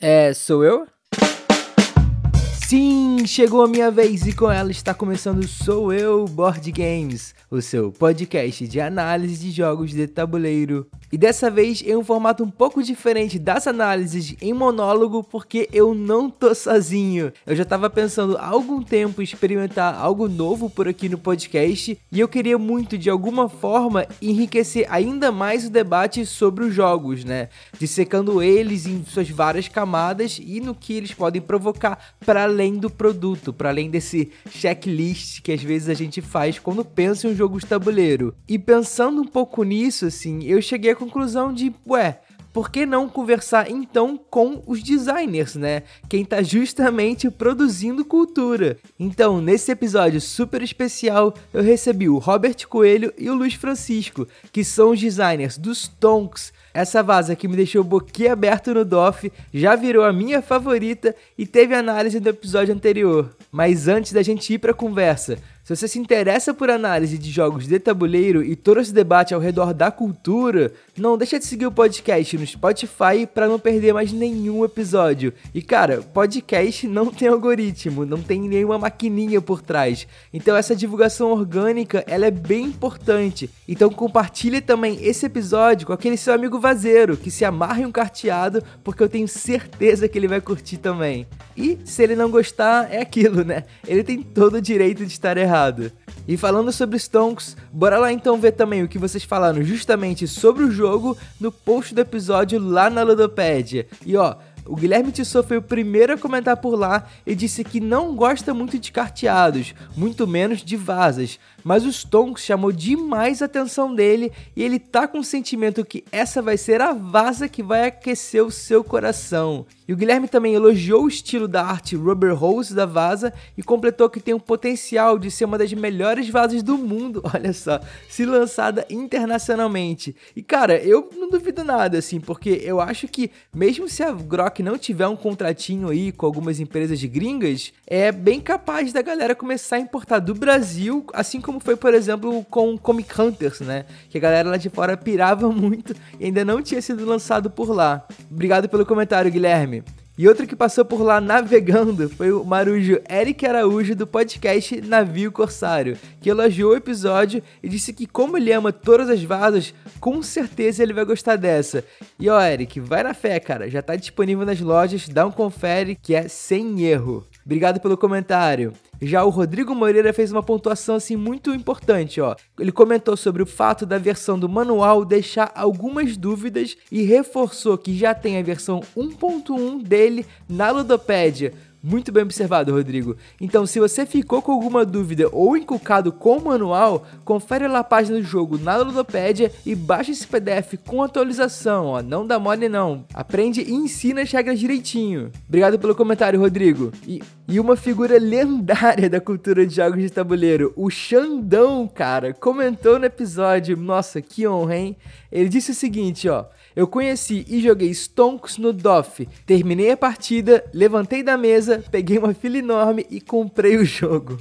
É, sou eu? Sim, chegou a minha vez e com ela está começando Sou Eu Board Games, o seu podcast de análise de jogos de tabuleiro. E dessa vez em um formato um pouco diferente das análises em monólogo, porque eu não tô sozinho. Eu já tava pensando há algum tempo em experimentar algo novo por aqui no podcast e eu queria muito de alguma forma enriquecer ainda mais o debate sobre os jogos, né? Dissecando eles em suas várias camadas e no que eles podem provocar para além do produto, para além desse checklist que às vezes a gente faz quando pensa em um jogo de tabuleiro. E pensando um pouco nisso, assim, eu cheguei à conclusão de, ué, por que não conversar então com os designers, né? Quem tá justamente produzindo cultura. Então, nesse episódio super especial, eu recebi o Robert Coelho e o Luiz Francisco, que são os designers dos Tonks, essa vaza que me deixou boquiaberto no DOF já virou a minha favorita e teve análise do episódio anterior. Mas antes da gente ir para a conversa, se você se interessa por análise de jogos de tabuleiro e todo esse debate ao redor da cultura, não deixa de seguir o podcast no Spotify para não perder mais nenhum episódio. E cara, podcast não tem algoritmo, não tem nenhuma maquininha por trás. Então essa divulgação orgânica, ela é bem importante. Então compartilhe também esse episódio com aquele seu amigo vazeiro que se amarra em um carteado, porque eu tenho certeza que ele vai curtir também. E se ele não gostar, é aquilo, né? Ele tem todo o direito de estar errado E falando sobre Stonks, bora lá então ver também o que vocês falaram justamente sobre o jogo no post do episódio lá na Ludopédia. E ó, o Guilherme Tissot foi o primeiro a comentar por lá e disse que não gosta muito de carteados, muito menos de vasas, mas o Stonks chamou demais a atenção dele e ele tá com o sentimento que essa vai ser a vaza que vai aquecer o seu coração. E o Guilherme também elogiou o estilo da arte Rubber Rose da vaza e completou que tem o potencial de ser uma das melhores vasas do mundo, olha só, se lançada internacionalmente. E cara, eu não duvido nada assim, porque eu acho que mesmo se a Grok não tiver um contratinho aí com algumas empresas gringas, é bem capaz da galera começar a importar do Brasil, assim como foi, por exemplo, com Comic Hunters, né? Que a galera lá de fora pirava muito e ainda não tinha sido lançado por lá. Obrigado pelo comentário, Guilherme. E outro que passou por lá navegando foi o marujo Eric Araújo do podcast Navio Corsário, que elogiou o episódio e disse que como ele ama todas as vasas, com certeza ele vai gostar dessa. E ó, Eric, vai na fé, cara, já tá disponível nas lojas, dá um confere que é sem erro. Obrigado pelo comentário. Já o Rodrigo Moreira fez uma pontuação assim muito importante, ó. Ele comentou sobre o fato da versão do manual deixar algumas dúvidas e reforçou que já tem a versão 1.1 dele na Ludopédia muito bem observado, Rodrigo. Então, se você ficou com alguma dúvida ou encucado com o manual, confere lá a página do jogo na Ludopédia e baixa esse PDF com atualização, ó. Não dá mole não. Aprende e ensina as regras direitinho. Obrigado pelo comentário, Rodrigo. E, e uma figura lendária da cultura de jogos de tabuleiro, o Xandão, cara, comentou no episódio. Nossa, que honra, hein? Ele disse o seguinte, ó. Eu conheci e joguei Stonks no DOF. Terminei a partida, levantei da mesa, peguei uma fila enorme e comprei o jogo.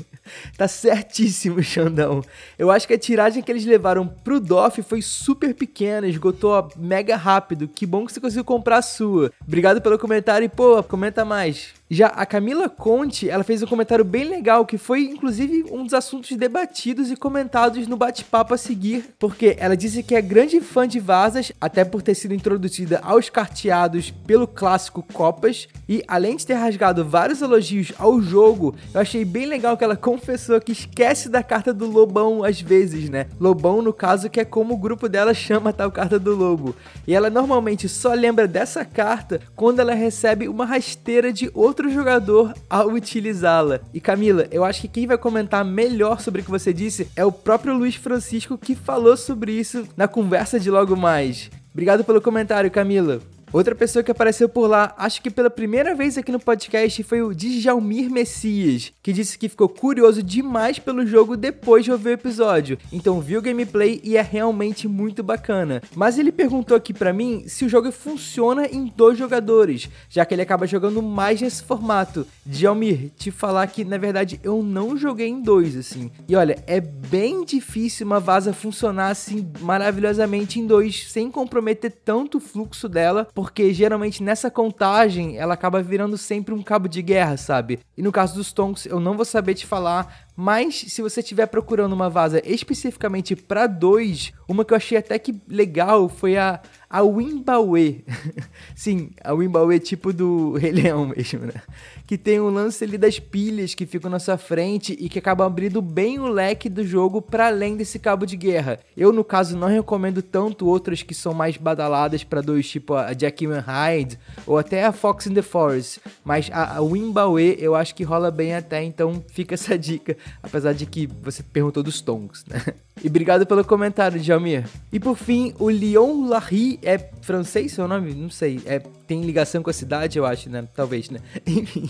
Tá certíssimo, Xandão. Eu acho que a tiragem que eles levaram pro DOF foi super pequena, esgotou mega rápido. Que bom que você conseguiu comprar a sua. Obrigado pelo comentário e, pô, comenta mais. Já a Camila Conte, ela fez um comentário bem legal, que foi inclusive um dos assuntos debatidos e comentados no bate-papo a seguir, porque ela disse que é grande fã de Vasas, até por ter sido introduzida aos carteados pelo clássico Copas, e além de ter rasgado vários elogios ao jogo, eu achei bem legal que ela confessou que esquece da carta do Lobão às vezes, né? Lobão, no caso, que é como o grupo dela chama a tal carta do Lobo. E ela normalmente só lembra dessa carta quando ela recebe uma rasteira de outro jogador ao utilizá-la. E Camila, eu acho que quem vai comentar melhor sobre o que você disse é o próprio Luiz Francisco que falou sobre isso na conversa de logo mais. Obrigado pelo comentário, Camila. Outra pessoa que apareceu por lá, acho que pela primeira vez aqui no podcast, foi o Djalmir Messias, que disse que ficou curioso demais pelo jogo depois de ouvir o episódio. Então viu o gameplay e é realmente muito bacana. Mas ele perguntou aqui para mim se o jogo funciona em dois jogadores, já que ele acaba jogando mais nesse formato. Djalmir, te falar que na verdade eu não joguei em dois assim. E olha, é bem difícil uma vaza funcionar assim maravilhosamente em dois, sem comprometer tanto o fluxo dela porque geralmente nessa contagem ela acaba virando sempre um cabo de guerra, sabe? E no caso dos Tonks, eu não vou saber te falar, mas se você estiver procurando uma vaza especificamente para dois, uma que eu achei até que legal foi a, a Wimbawe. Sim, a Wimbawe tipo do Rei Leão mesmo, né? Que tem um lance ali das pilhas que ficam na sua frente e que acabam abrindo bem o leque do jogo para além desse cabo de guerra. Eu, no caso, não recomendo tanto outras que são mais badaladas para dois, tipo a Jack Hyde ou até a Fox in the Forest. Mas a, a Wimbawe eu acho que rola bem até, então fica essa dica apesar de que você perguntou dos tons, né? E obrigado pelo comentário, Jamir. E por fim, o Leon Larry é francês seu nome? Não sei. É, tem ligação com a cidade, eu acho, né? Talvez, né? Enfim.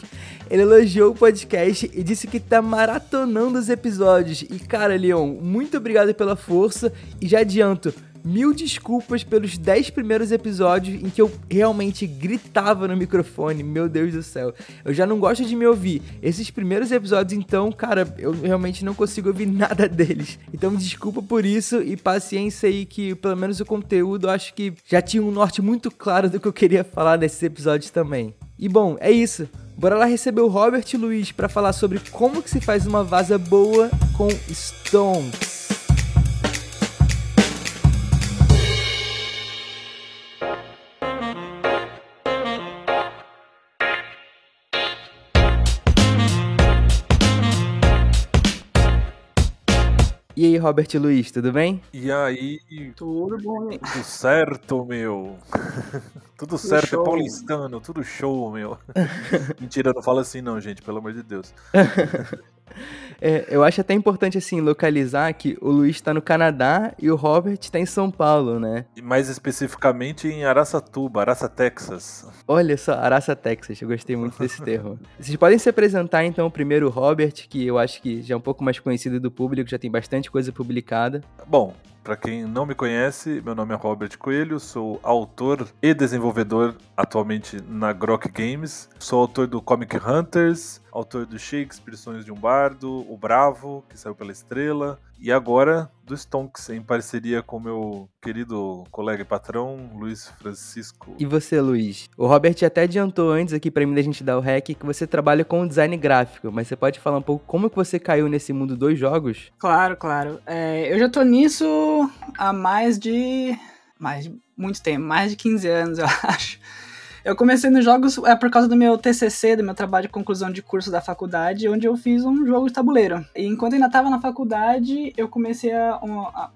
Ele elogiou o podcast e disse que tá maratonando os episódios. E cara, Leon, muito obrigado pela força. E já adianto, mil desculpas pelos 10 primeiros episódios em que eu realmente gritava no microfone. Meu Deus do céu. Eu já não gosto de me ouvir. Esses primeiros episódios, então, cara, eu realmente não consigo ouvir nada deles. Então, desculpa por isso e paciência aí que, pelo menos o conteúdo, eu acho que já tinha um norte muito claro do que eu queria falar nesses episódios também. E bom, é isso. Bora lá receber o Robert Luiz para falar sobre como que se faz uma vaza boa com Stones. Aí, Robert Luiz, tudo bem? E aí? Tudo bom, hein? Tudo certo, meu. tudo certo, é show. é paulistano, tudo show, meu. Mentira, não fala assim não, gente, pelo amor de Deus. É, eu acho até importante, assim, localizar que o Luiz está no Canadá e o Robert está em São Paulo, né? E mais especificamente em Araçatuba, Araça, Texas. Olha só, Araça, Texas, eu gostei muito desse termo. Vocês podem se apresentar, então, primeiro o Robert, que eu acho que já é um pouco mais conhecido do público, já tem bastante coisa publicada. Bom, para quem não me conhece, meu nome é Robert Coelho, sou autor e desenvolvedor atualmente na Grok Games. Sou autor do Comic Hunters, autor do Shakespeare Sonhos de um Bardo, O Bravo, que saiu pela Estrela, e agora do Stonks, em parceria com meu querido colega e patrão, Luiz Francisco. E você, Luiz? O Robert até adiantou antes aqui para mim da gente dar o hack que você trabalha com design gráfico, mas você pode falar um pouco como que você caiu nesse mundo dos jogos? Claro, claro. É, eu já tô nisso há mais de... mais de muito tempo, mais de 15 anos, eu acho. Eu comecei nos jogos é, por causa do meu TCC, do meu trabalho de conclusão de curso da faculdade, onde eu fiz um jogo de tabuleiro. E enquanto ainda estava na faculdade, eu comecei a,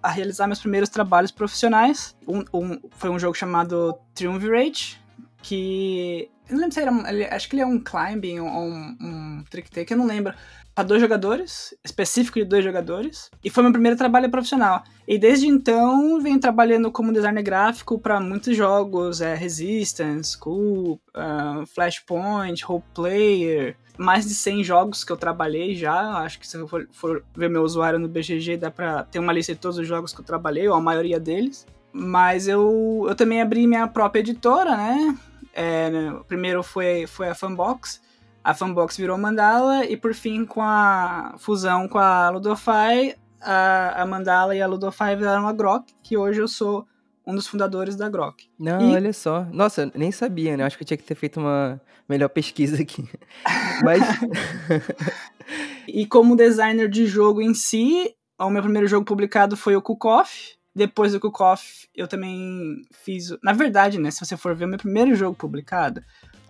a, realizar meus primeiros trabalhos profissionais. Um, um, foi um jogo chamado Triumvirate, que. Eu não lembro se era. Acho que ele é um climbing ou um, um trick take, eu não lembro para dois jogadores, específico de dois jogadores, e foi meu primeiro trabalho profissional. E desde então venho trabalhando como designer gráfico para muitos jogos, é, Resistance, Cool, uh, Flashpoint, Role Player, mais de 100 jogos que eu trabalhei já. Acho que se eu for, for ver meu usuário no BGG dá para ter uma lista de todos os jogos que eu trabalhei, ou a maioria deles. Mas eu, eu também abri minha própria editora, né? É, primeiro foi, foi a Fanbox, a Fanbox virou Mandala e por fim com a fusão com a Ludofy, a, a Mandala e a Ludofy viraram a Grok, que hoje eu sou um dos fundadores da Grok. Não, e... olha só. Nossa, nem sabia, né? Acho que eu tinha que ter feito uma melhor pesquisa aqui. Mas E como designer de jogo em si, o meu primeiro jogo publicado foi o Kukoff. Depois do Kukoff, eu também fiz. Na verdade, né? Se você for ver, o meu primeiro jogo publicado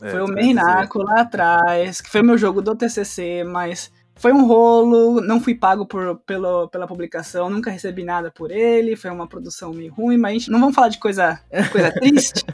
é, foi o Merinaco lá atrás, que foi meu jogo do TCC, mas foi um rolo, não fui pago por, pelo, pela publicação, nunca recebi nada por ele, foi uma produção meio ruim, mas a gente não vamos falar de coisa, coisa triste,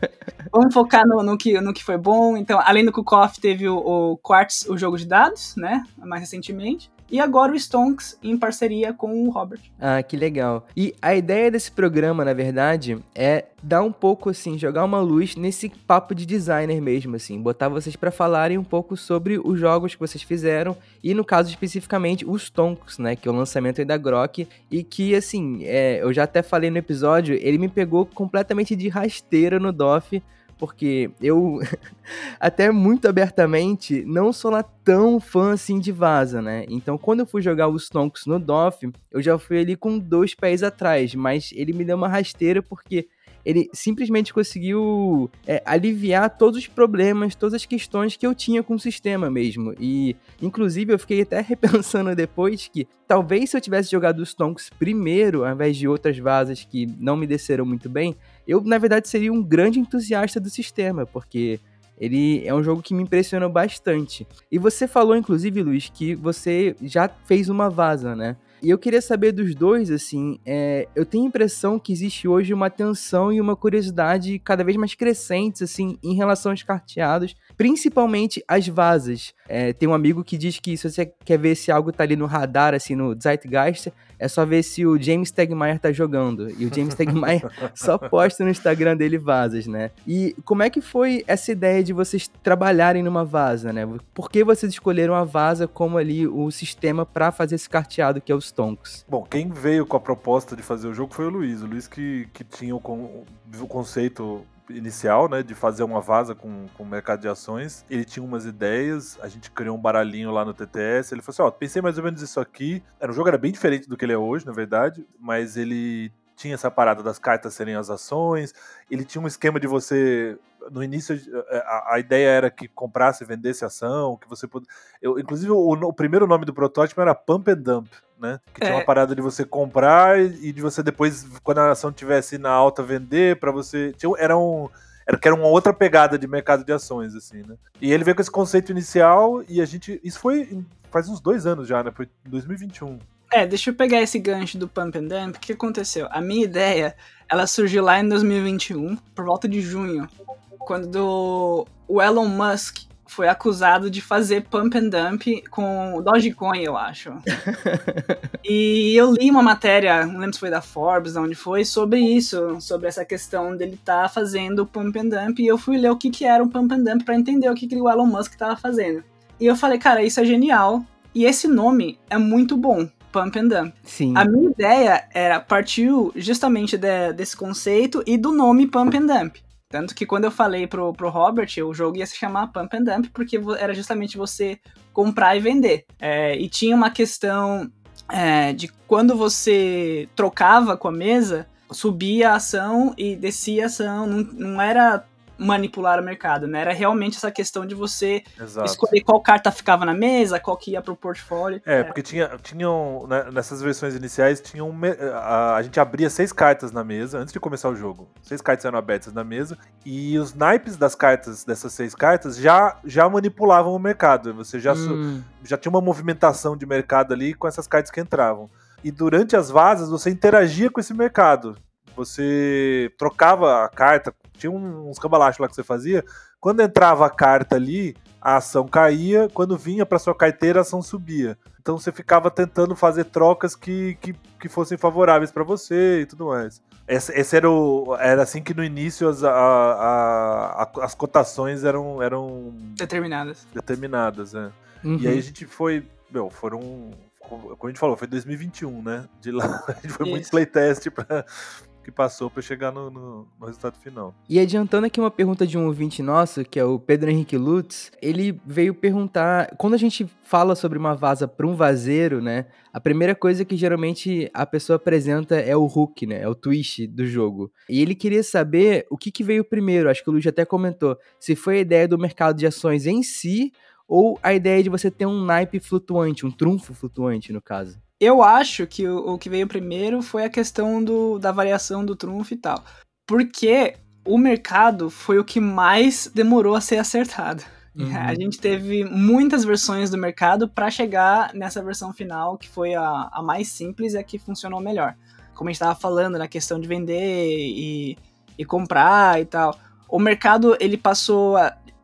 vamos focar no, no, que, no que foi bom. Então, além do Kukoff, teve o, o Quartz, o jogo de dados, né, mais recentemente. E agora o Stonks em parceria com o Robert. Ah, que legal. E a ideia desse programa, na verdade, é dar um pouco assim, jogar uma luz nesse papo de designer mesmo, assim, botar vocês para falarem um pouco sobre os jogos que vocês fizeram e no caso especificamente os Stonks, né, que é o lançamento aí da Grok e que assim, é, eu já até falei no episódio, ele me pegou completamente de rasteira no DOF porque eu, até muito abertamente, não sou lá tão fã assim de Vaza, né? Então, quando eu fui jogar os Tonks no DOF, eu já fui ali com dois pés atrás, mas ele me deu uma rasteira porque ele simplesmente conseguiu é, aliviar todos os problemas, todas as questões que eu tinha com o sistema mesmo. E, inclusive, eu fiquei até repensando depois que talvez se eu tivesse jogado os Tonks primeiro, ao invés de outras vasas que não me desceram muito bem, eu, na verdade, seria um grande entusiasta do sistema, porque ele é um jogo que me impressionou bastante. E você falou, inclusive, Luiz, que você já fez uma vaza, né? E eu queria saber dos dois, assim, é, eu tenho a impressão que existe hoje uma tensão e uma curiosidade cada vez mais crescentes, assim, em relação aos carteados, principalmente as vasas. É, tem um amigo que diz que se você quer ver se algo tá ali no radar, assim, no Zeitgeist, é só ver se o James Tegmaier tá jogando. E o James Tegmaier só posta no Instagram dele vasas, né? E como é que foi essa ideia de vocês trabalharem numa vaza, né? Por que vocês escolheram a vaza como ali o sistema para fazer esse carteado que é os Tonks? Bom, quem veio com a proposta de fazer o jogo foi o Luiz. O Luiz que, que tinha o, o conceito inicial, né, de fazer uma vaza com, com mercado de ações. Ele tinha umas ideias, a gente criou um baralhinho lá no TTS. Ele falou assim: Ó, pensei mais ou menos isso aqui. Era um jogo era bem diferente do que ele é hoje, na verdade, mas ele tinha essa parada das cartas serem as ações. Ele tinha um esquema de você no início a, a, ideia era que comprasse e vendesse ação, que você pudesse. Eu, inclusive, o, o, primeiro nome do protótipo era Pump and Dump, né? Que tinha é. uma parada de você comprar e de você depois, quando a ação tivesse na alta, vender para você. Tinha, era um. Era que era uma outra pegada de mercado de ações, assim, né? E ele veio com esse conceito inicial e a gente. Isso foi faz uns dois anos já, né? Foi em 2021. É, deixa eu pegar esse gancho do Pump and Dump. O que aconteceu? A minha ideia, ela surgiu lá em 2021, por volta de junho quando o Elon Musk foi acusado de fazer pump and dump com Dogecoin, eu acho. e eu li uma matéria, não lembro se foi da Forbes, de onde foi, sobre isso, sobre essa questão dele estar tá fazendo pump and dump, e eu fui ler o que, que era um pump and dump para entender o que, que o Elon Musk estava fazendo. E eu falei, cara, isso é genial, e esse nome é muito bom. Pump and Dump. Sim. A minha ideia era partiu justamente de, desse conceito e do nome Pump and Dump. Tanto que quando eu falei pro, pro Robert, o jogo ia se chamar Pump and Dump, porque era justamente você comprar e vender. É, e tinha uma questão é, de quando você trocava com a mesa, subia a ação e descia a ação. Não, não era manipular o mercado, né? Era realmente essa questão de você Exato. escolher qual carta ficava na mesa, qual que ia pro portfólio. É, é. porque tinha, tinham, né, nessas versões iniciais, tinham a, a, gente abria seis cartas na mesa antes de começar o jogo. Seis cartas eram abertas na mesa e os naipes das cartas, dessas seis cartas, já, já manipulavam o mercado. Você já, hum. já tinha uma movimentação de mercado ali com essas cartas que entravam. E durante as vasas, você interagia com esse mercado você trocava a carta, tinha uns cambalachos lá que você fazia. Quando entrava a carta ali, a ação caía, quando vinha para sua carteira, a ação subia. Então você ficava tentando fazer trocas que, que, que fossem favoráveis para você e tudo mais. Esse, esse, era, o, era assim que no início as, a, a, a, as cotações eram, eram determinadas. Determinadas, é. Uhum. E aí a gente foi. Meu, foram. Como a gente falou, foi 2021, né? De lá a gente foi Isso. muito playtest pra, que passou para chegar no, no, no, resultado final. E adiantando aqui uma pergunta de um ouvinte nosso, que é o Pedro Henrique Lutz, ele veio perguntar, quando a gente fala sobre uma vaza para um vazeiro, né, a primeira coisa que geralmente a pessoa apresenta é o hook, né, é o twist do jogo. E ele queria saber o que, que veio primeiro, acho que o Luiz até comentou, se foi a ideia do mercado de ações em si ou a ideia de você ter um naipe flutuante, um trunfo flutuante, no caso. Eu acho que o, o que veio primeiro foi a questão do, da variação do trunfo e tal. Porque o mercado foi o que mais demorou a ser acertado. Uhum. A gente teve muitas versões do mercado para chegar nessa versão final, que foi a, a mais simples e a que funcionou melhor. Como a gente estava falando, na questão de vender e, e comprar e tal. O mercado ele passou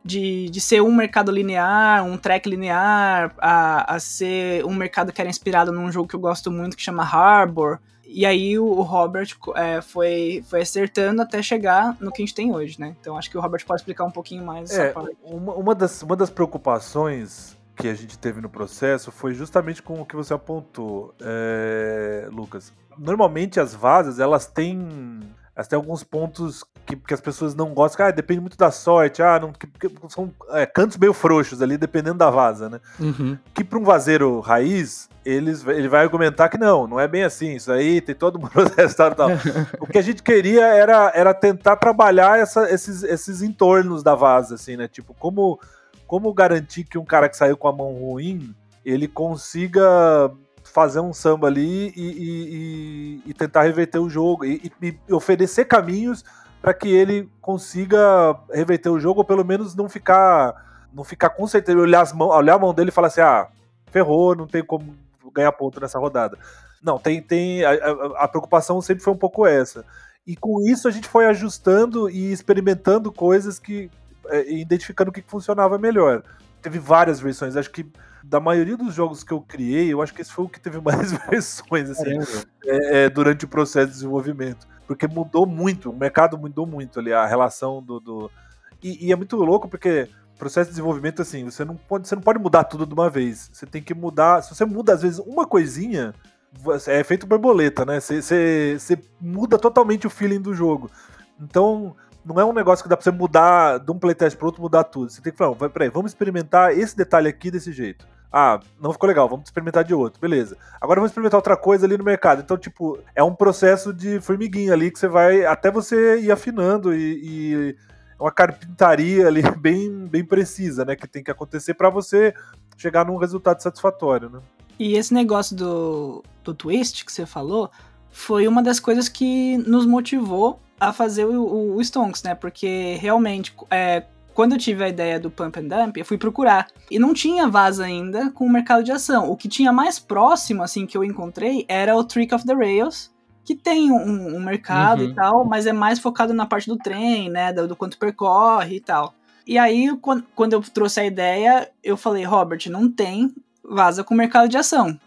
de, de ser um mercado linear, um track linear, a, a ser um mercado que era inspirado num jogo que eu gosto muito que chama Harbor. E aí o, o Robert é, foi, foi acertando até chegar no que a gente tem hoje, né? Então acho que o Robert pode explicar um pouquinho mais é, essa parte. Uma, uma, das, uma das preocupações que a gente teve no processo foi justamente com o que você apontou, é, Lucas. Normalmente as vasas, elas têm Tem alguns pontos que, que as pessoas não gostam, ah, depende muito da sorte, ah, não, que, que são é, cantos meio frouxos ali, dependendo da vaza, né? Uhum. Que para um vazeiro raiz, eles, ele vai argumentar que não, não é bem assim, isso aí tem todo um processo tal, tal. o que a gente queria era, era tentar trabalhar essa, esses, esses entornos da vaza, assim, né? Tipo, como, como garantir que um cara que saiu com a mão ruim, ele consiga fazer um samba ali e, e, e tentar reverter o jogo e, e oferecer caminhos para que ele consiga reverter o jogo ou pelo menos não ficar não ficar com certeza olhar, as mãos, olhar a mão dele e falar assim ah ferrou não tem como ganhar ponto nessa rodada. Não tem tem a, a, a preocupação sempre foi um pouco essa. E com isso a gente foi ajustando e experimentando coisas que é, identificando o que funcionava melhor. Teve várias versões acho que da maioria dos jogos que eu criei, eu acho que esse foi o que teve mais versões assim, é, é, durante o processo de desenvolvimento. Porque mudou muito, o mercado mudou muito ali, a relação do. do... E, e, é muito louco porque processo de desenvolvimento, assim, você não, pode, você não pode mudar tudo de uma vez. Você tem que mudar. Se você muda, às vezes, uma coisinha, é feito borboleta, né? Você, você, você muda totalmente o feeling do jogo. Então, não é um negócio que dá pra você mudar de um playtest pro outro, mudar tudo. Você tem que falar, peraí, vamos experimentar esse detalhe aqui desse jeito. Ah, não ficou legal, vamos experimentar de outro, beleza. Agora vamos experimentar outra coisa ali no mercado. Então, tipo, é um processo de formiguinha ali que você vai até você ir afinando e, e uma carpintaria ali bem, bem precisa, né, que tem que acontecer para você chegar num resultado satisfatório, né? E esse negócio do, do twist que você falou foi uma das coisas que nos motivou a fazer o, o Stonks, né? Porque realmente, é, quando eu tive a ideia do Pump and Dump, eu fui procurar. E não tinha vaza ainda com o mercado de ação. O que tinha mais próximo, assim, que eu encontrei era o Trick of the Rails, que tem um, um mercado uhum. e tal, mas é mais focado na parte do trem, né? Do, do quanto percorre e tal. E aí, quando, quando eu trouxe a ideia, eu falei, Robert, não tem vaza com mercado de ação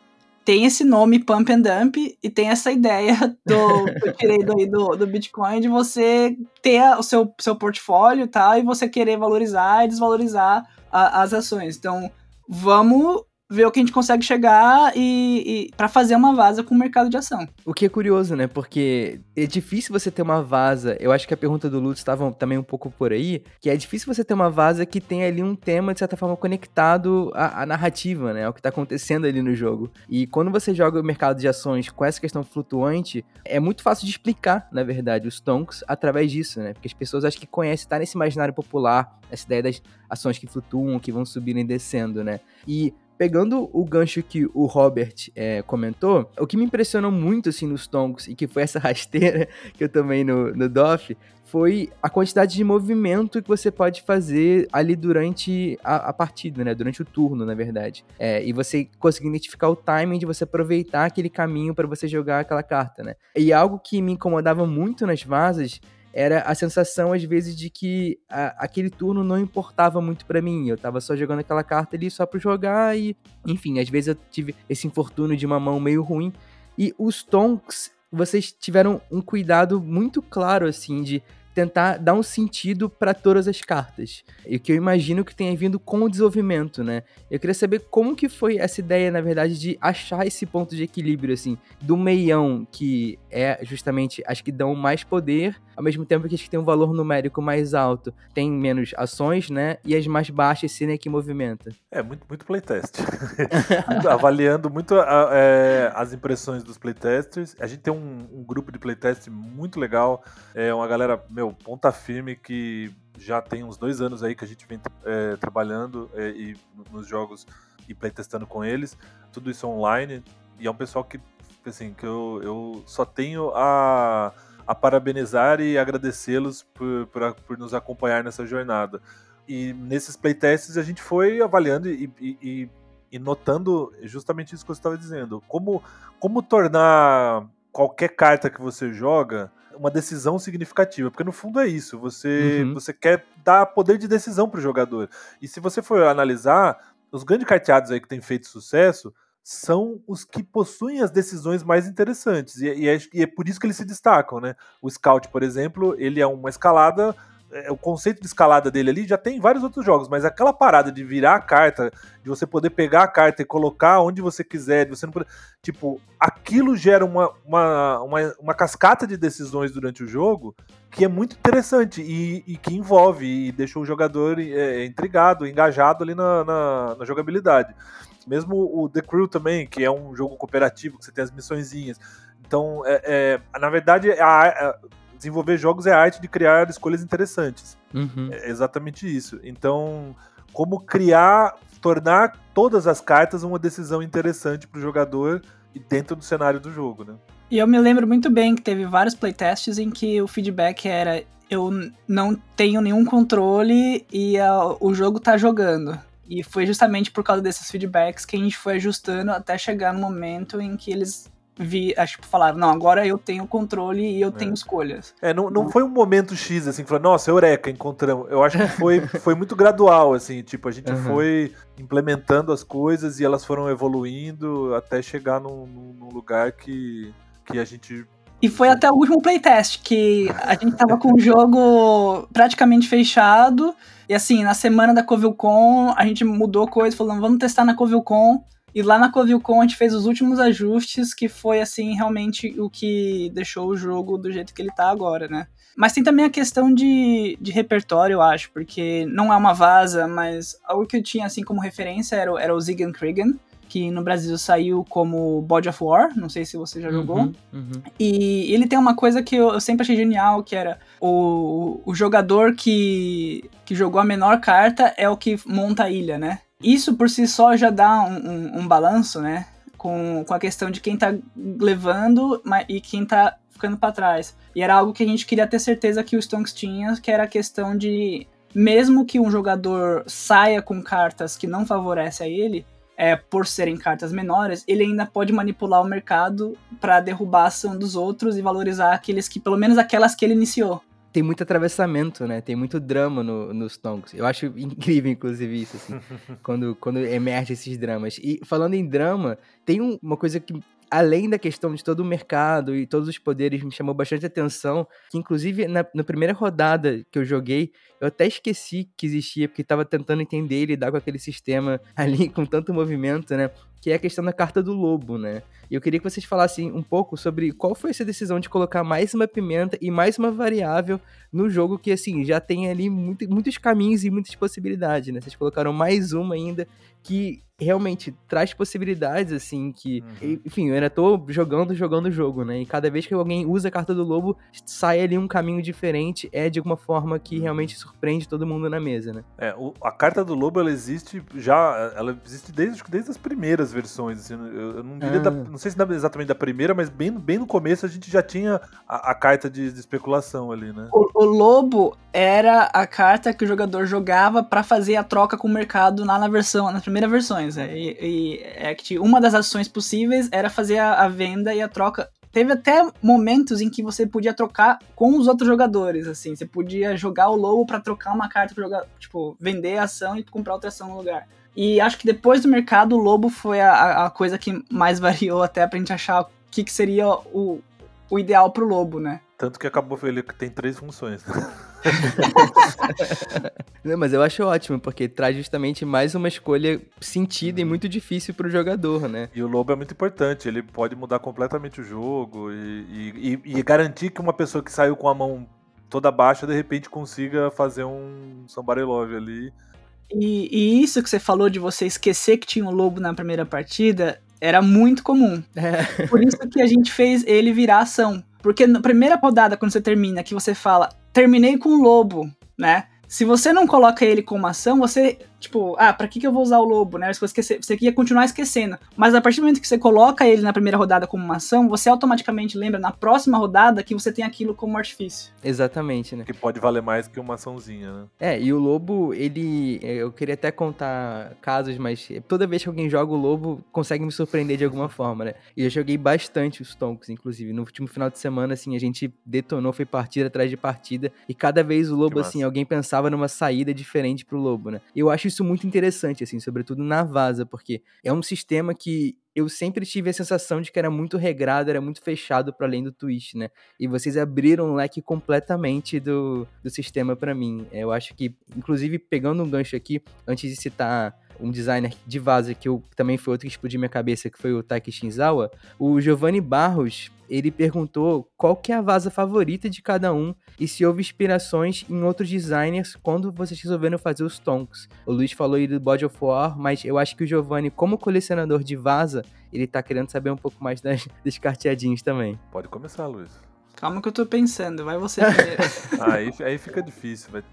tem esse nome Pump and Dump e tem essa ideia do, que eu tirei do, do, Bitcoin de você ter o seu, seu portfólio e tal, e você querer valorizar e desvalorizar a, as ações. Então, vamos ver o que a gente consegue chegar e, e para fazer uma vaza com o mercado de ação. O que é curioso, né? Porque é difícil você ter uma vaza. Eu acho que a pergunta do Lutz estava também um pouco por aí, que é difícil você ter uma vaza que tem ali um tema de certa forma conectado à, à narrativa, né? Ao que está acontecendo ali no jogo. E quando você joga o mercado de ações com essa questão flutuante, é muito fácil de explicar, na verdade, os tonks através disso, né? Porque as pessoas acho que conhecem, tá nesse imaginário popular, essa ideia das ações que flutuam, que vão subindo e descendo, né? E Pegando o gancho que o Robert é, comentou, o que me impressionou muito assim nos tongos e que foi essa rasteira que eu tomei no, no DOF foi a quantidade de movimento que você pode fazer ali durante a, a partida, né? Durante o turno, na verdade. É, e você conseguir identificar o timing de você aproveitar aquele caminho para você jogar aquela carta, né? E algo que me incomodava muito nas vasas era a sensação, às vezes, de que a, aquele turno não importava muito para mim. Eu tava só jogando aquela carta ali só pra jogar e, enfim, às vezes eu tive esse infortúnio de uma mão meio ruim. E os Tonks, vocês tiveram um cuidado muito claro, assim, de tentar dar um sentido para todas as cartas. E que eu imagino que tenha vindo com o desenvolvimento, né? Eu queria saber como que foi essa ideia, na verdade, de achar esse ponto de equilíbrio, assim, do meião, que é justamente as que dão mais poder, ao mesmo tempo que as que têm um valor numérico mais alto têm menos ações, né? E as mais baixas serem que movimenta. É, muito, muito playtest. Avaliando muito a, é, as impressões dos playtesters. A gente tem um, um grupo de playtest muito legal. É uma galera, meu, meu, ponta firme que já tem uns dois anos aí que a gente vem é, trabalhando é, e nos jogos e playtestando com eles, tudo isso online, e é um pessoal que, assim, que eu, eu só tenho a, a parabenizar e agradecê-los por, por, por, nos acompanhar nessa jornada. E nesses playtests a gente foi avaliando e, e, e notando justamente isso que você estava dizendo, como, como tornar qualquer carta que você joga uma decisão significativa, porque no fundo é isso, você, uhum. você quer dar poder de decisão para o jogador. E se você for analisar, os grandes carteados aí que têm feito sucesso são os que possuem as decisões mais interessantes, e, e, é, e é por isso que eles se destacam, né? O Scout, por exemplo, ele é uma escalada é, o conceito de escalada dele ali já tem em vários outros jogos, mas aquela parada de virar a carta, de você poder pegar a carta e colocar onde você quiser, de você não poder, tipo, aquilo gera uma, uma, uma, uma cascata de decisões durante o jogo que é muito interessante e, e que envolve e deixa o jogador é, intrigado, engajado ali na, na, na jogabilidade. Mesmo o The Crew também, que é um jogo cooperativo, que você tem as missõezinhas. Então, é, é, na verdade, a, a, desenvolver jogos é a arte de criar escolhas interessantes. Uhum. É exatamente isso. Então, como criar, tornar todas as cartas uma decisão interessante para o jogador e dentro do cenário do jogo, né? E eu me lembro muito bem que teve vários playtests em que o feedback era eu não tenho nenhum controle e a, o jogo tá jogando. E foi justamente por causa desses feedbacks que a gente foi ajustando até chegar no momento em que eles vi, acho que falaram, não, agora eu tenho controle e eu é. tenho escolhas. É, não, não foi um momento X, assim, que falou, nossa, eureka, encontramos. Eu acho que foi, foi muito gradual, assim, tipo, a gente uhum. foi implementando as coisas e elas foram evoluindo até chegar num, num lugar que, que a gente e foi até o último playtest, que a gente tava com o jogo praticamente fechado. E assim, na semana da CovilCon, a gente mudou coisa, falando, vamos testar na CovilCon. E lá na CovilCon a gente fez os últimos ajustes, que foi assim, realmente o que deixou o jogo do jeito que ele tá agora, né? Mas tem também a questão de, de repertório, eu acho, porque não é uma vaza, mas algo que eu tinha assim como referência era, era o Zigan Krigan, que no Brasil saiu como Body of War, não sei se você já jogou. Uhum, uhum. E ele tem uma coisa que eu, eu, sempre achei genial, que era o, o jogador que, que jogou a menor carta é o que monta a ilha, né? Isso por si só já dá um, um, um balanço, né? Com, com a questão de quem tá levando e quem tá ficando para trás. E era algo que a gente queria ter certeza que o Stonks tinha, que era a questão de mesmo que um jogador saia com cartas que não favorecem a ele, é, por serem cartas menores, ele ainda pode manipular o mercado para derrubar a ação dos outros e valorizar aqueles que, pelo menos aquelas que ele iniciou. Tem muito atravessamento, né? Tem muito drama no, nos Tonks. Eu acho incrível, inclusive, isso, assim, quando, quando emerge esses dramas. E falando em drama, tem um, uma coisa que além da questão de todo o mercado e todos os poderes, me chamou bastante atenção, que inclusive na, na primeira rodada que eu joguei, eu até esqueci que existia, porque estava tentando entender e lidar com aquele sistema ali, com tanto movimento, né? Que é a questão da carta do lobo, né? E eu queria que vocês falassem um pouco sobre qual foi essa decisão de colocar mais uma pimenta e mais uma variável no jogo que, assim, já tem ali muito, muitos caminhos e muitas possibilidades, né? Vocês colocaram mais uma ainda que realmente traz possibilidades, assim, que. Uhum. Enfim, eu ainda tô jogando, jogando o jogo, né? E cada vez que alguém usa a carta do lobo, sai ali um caminho diferente, é de alguma forma que realmente surpreende todo mundo na mesa, né? É, o, a carta do lobo, ela existe já. Ela existe desde, desde as primeiras versões, assim, eu, não diria. Ah. Da, não sei se exatamente da primeira, mas bem, bem no começo a gente já tinha a, a carta de, de, especulação ali, né? O, o, lobo era a carta que o jogador jogava para fazer a troca com o mercado lá na versão, nas primeiras versões. Né? E, e é que uma das ações possíveis era fazer a, a venda e a troca teve até momentos em que você podia trocar com os outros jogadores, assim. Você podia jogar o lobo para trocar uma carta pra jogar, tipo, vender a ação e comprar outra ação no lugar. E acho que depois do mercado, o lobo foi a, a coisa que mais variou até pra gente achar o que, que seria o, o ideal pro lobo, né? Tanto que acabou ele tem três funções. Não, mas eu acho ótimo, porque traz justamente mais uma escolha sentida e uhum. muito difícil pro jogador, né? E o lobo é muito importante, ele pode mudar completamente o jogo e, e, e garantir que uma pessoa que saiu com a mão toda baixa, de repente consiga fazer um somebody love ali e, e, isso que você falou de você esquecer que tinha um lobo na primeira partida era muito comum. É. Por isso que a gente fez ele virar ação. Porque na primeira rodada, quando você termina, que você fala, terminei com o lobo, né? Se você não coloca ele como ação, você tipo, ah, pra que, que eu vou usar o lobo, né? Você, esquecer, você ia continuar esquecendo. Mas a partir do momento que você coloca ele na primeira rodada como uma ação, você automaticamente lembra na próxima rodada que você tem aquilo como artifício. Exatamente, né? Que pode valer mais que uma açãozinha, né? É, e o lobo, ele. Eu queria até contar casos, mas toda vez que alguém joga o lobo, consegue me surpreender de alguma forma, né? E eu joguei bastante os Tonks, inclusive. No último final de semana, assim, a gente detonou, foi partida atrás de partida. E cada vez o lobo, assim, alguém pensava numa saída diferente pro lobo, né? Eu acho isso muito interessante, assim, sobretudo na Vaza, porque é um sistema que eu sempre tive a sensação de que era muito regrado, era muito fechado para além do twist, né? E vocês abriram um leque completamente do, do sistema para mim. Eu acho que, inclusive, pegando um gancho aqui, antes de citar um designer de vaza que eu, também foi outro que explodiu minha cabeça, que foi o Taki Shinzawa, o Giovanni Barros, ele perguntou qual que é a vaza favorita de cada um e se houve inspirações em outros designers quando vocês resolveram fazer os tonks. O Luiz falou aí do Body of War, mas eu acho que o Giovanni, como colecionador de vaza, ele tá querendo saber um pouco mais das, dos carteadinhos também. Pode começar, Luiz. Calma que eu tô pensando, vai você primeiro. aí, aí fica difícil, vai.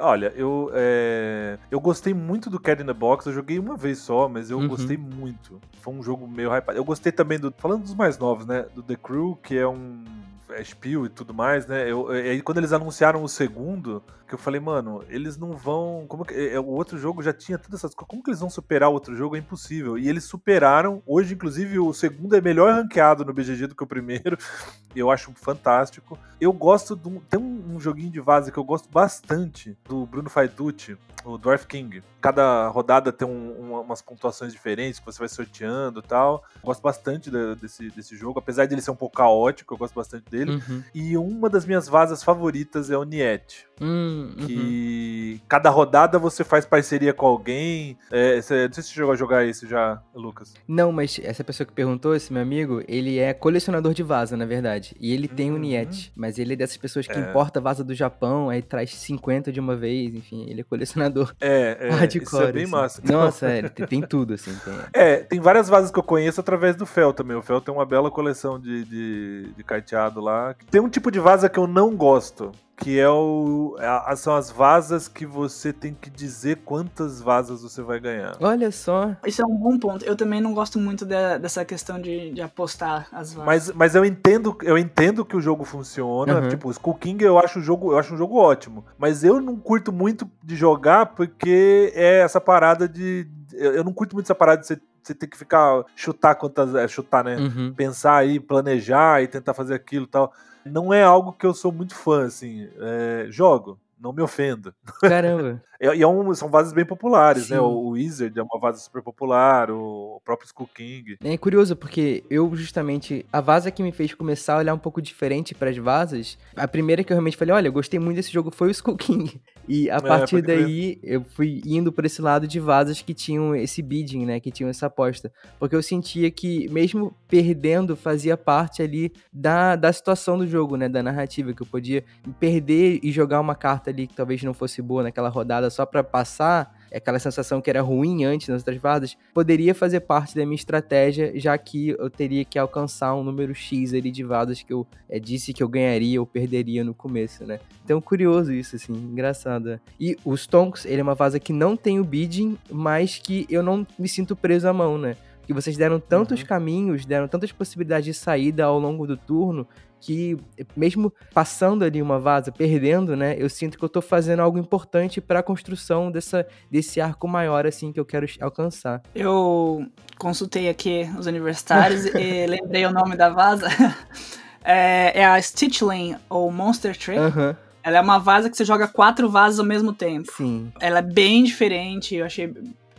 Olha, eu, é... eu gostei muito do Cat in the Box, eu joguei uma vez só, mas eu uhum. gostei muito. Foi um jogo meio hypado. Eu gostei também do. Falando dos mais novos, né? Do The Crew, que é um é, Spiel e tudo mais, né? Eu, e aí quando eles anunciaram o segundo, que eu falei, mano, eles não vão. Como que, é, o outro jogo já tinha todas essas coisas. Como que eles vão superar o outro jogo? É impossível. E eles superaram. Hoje, inclusive, o segundo é melhor ranqueado no BGG do que o primeiro. Eu acho fantástico. Eu gosto de um. Tem um, um joguinho de vaza que eu gosto bastante do Bruno Faiducci, o Dwarf King. Cada rodada tem um, um, umas pontuações diferentes que você vai sorteando e tal. gosto bastante de, desse, desse jogo, apesar de ele ser um pouco caótico, eu gosto bastante dele. Uhum. E uma das minhas vazas favoritas é o Niet. Hum, uhum. que cada rodada você faz parceria com alguém. É, cê, não sei se você chegou a jogar isso já, Lucas. Não, mas essa pessoa que perguntou, esse meu amigo, ele é colecionador de vaza, na verdade. E ele tem o um Niet. Mas ele é dessas pessoas que é. importa vaza do Japão, aí traz 50 de uma vez, enfim, ele é colecionador. É, é. Hardcore, isso é bem assim. massa. Nossa, é, tem, tem, tudo, assim. Tem... É, tem várias vazas que eu conheço através do Fel também. O Fel tem uma bela coleção de, de, de carteado lá. Tem um tipo de vaza que eu não gosto que é o é, são as vasas que você tem que dizer quantas vasas você vai ganhar. Olha só. Isso é um bom ponto. Eu também não gosto muito de, dessa questão de, de, apostar as vasas. Mas, mas eu entendo, eu entendo que o jogo funciona. Uhum. Tipo, o Skull King eu acho o jogo, eu acho um jogo ótimo, mas eu não curto muito de jogar porque é essa parada de eu não curto muito essa parada de você você tem que ficar chutar quantas é, chutar né uhum. pensar aí planejar e tentar fazer aquilo e tal não é algo que eu sou muito fã, assim. É, jogo, não me ofenda. Caramba. e é um, são vases bem populares, Sim. né? O Wizard é uma vase super popular, o próprio Skull King. É curioso, porque eu justamente. A vaza que me fez começar a olhar um pouco diferente para as vasas. A primeira que eu realmente falei, olha, eu gostei muito desse jogo foi o Skull King. E a é, partir daí eu fui indo por esse lado de vasas que tinham esse bidding, né? Que tinham essa aposta. Porque eu sentia que, mesmo perdendo, fazia parte ali da, da situação do jogo, né? Da narrativa, que eu podia perder e jogar uma carta ali que talvez não fosse boa naquela rodada só para passar aquela sensação que era ruim antes nas outras vadas, poderia fazer parte da minha estratégia, já que eu teria que alcançar um número X ali de vadas que eu é, disse que eu ganharia ou perderia no começo, né? Então, curioso isso, assim, engraçado. E o Stonks, ele é uma vaza que não tem o bidding, mas que eu não me sinto preso à mão, né? que vocês deram tantos uhum. caminhos, deram tantas possibilidades de saída ao longo do turno, que mesmo passando ali uma vaza, perdendo, né, eu sinto que eu tô fazendo algo importante para a construção dessa, desse arco maior, assim, que eu quero alcançar. Eu consultei aqui os universitários e lembrei o nome da vaza. é, é, a Stitchling, ou Monster Trick. Uhum. Ela é uma vaza que você joga quatro vasas ao mesmo tempo. Sim. Ela é bem diferente, eu achei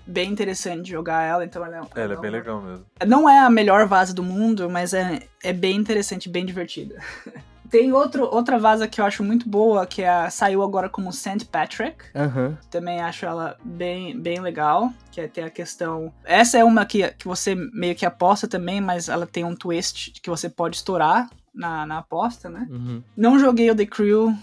bem interessante jogar ela, então ela é, ela é bem legal mesmo. Não é a melhor vaza do mundo, mas é, é bem interessante, bem divertida. Tem outro, outra vaza que eu acho muito boa, que é, saiu agora como St. Patrick. Uhum. Também acho ela bem, bem legal. Que é ter a questão. Essa é uma que, que você meio que aposta também, mas ela tem um twist que você pode estourar na, na aposta, né? Uhum. Não joguei o The Crew,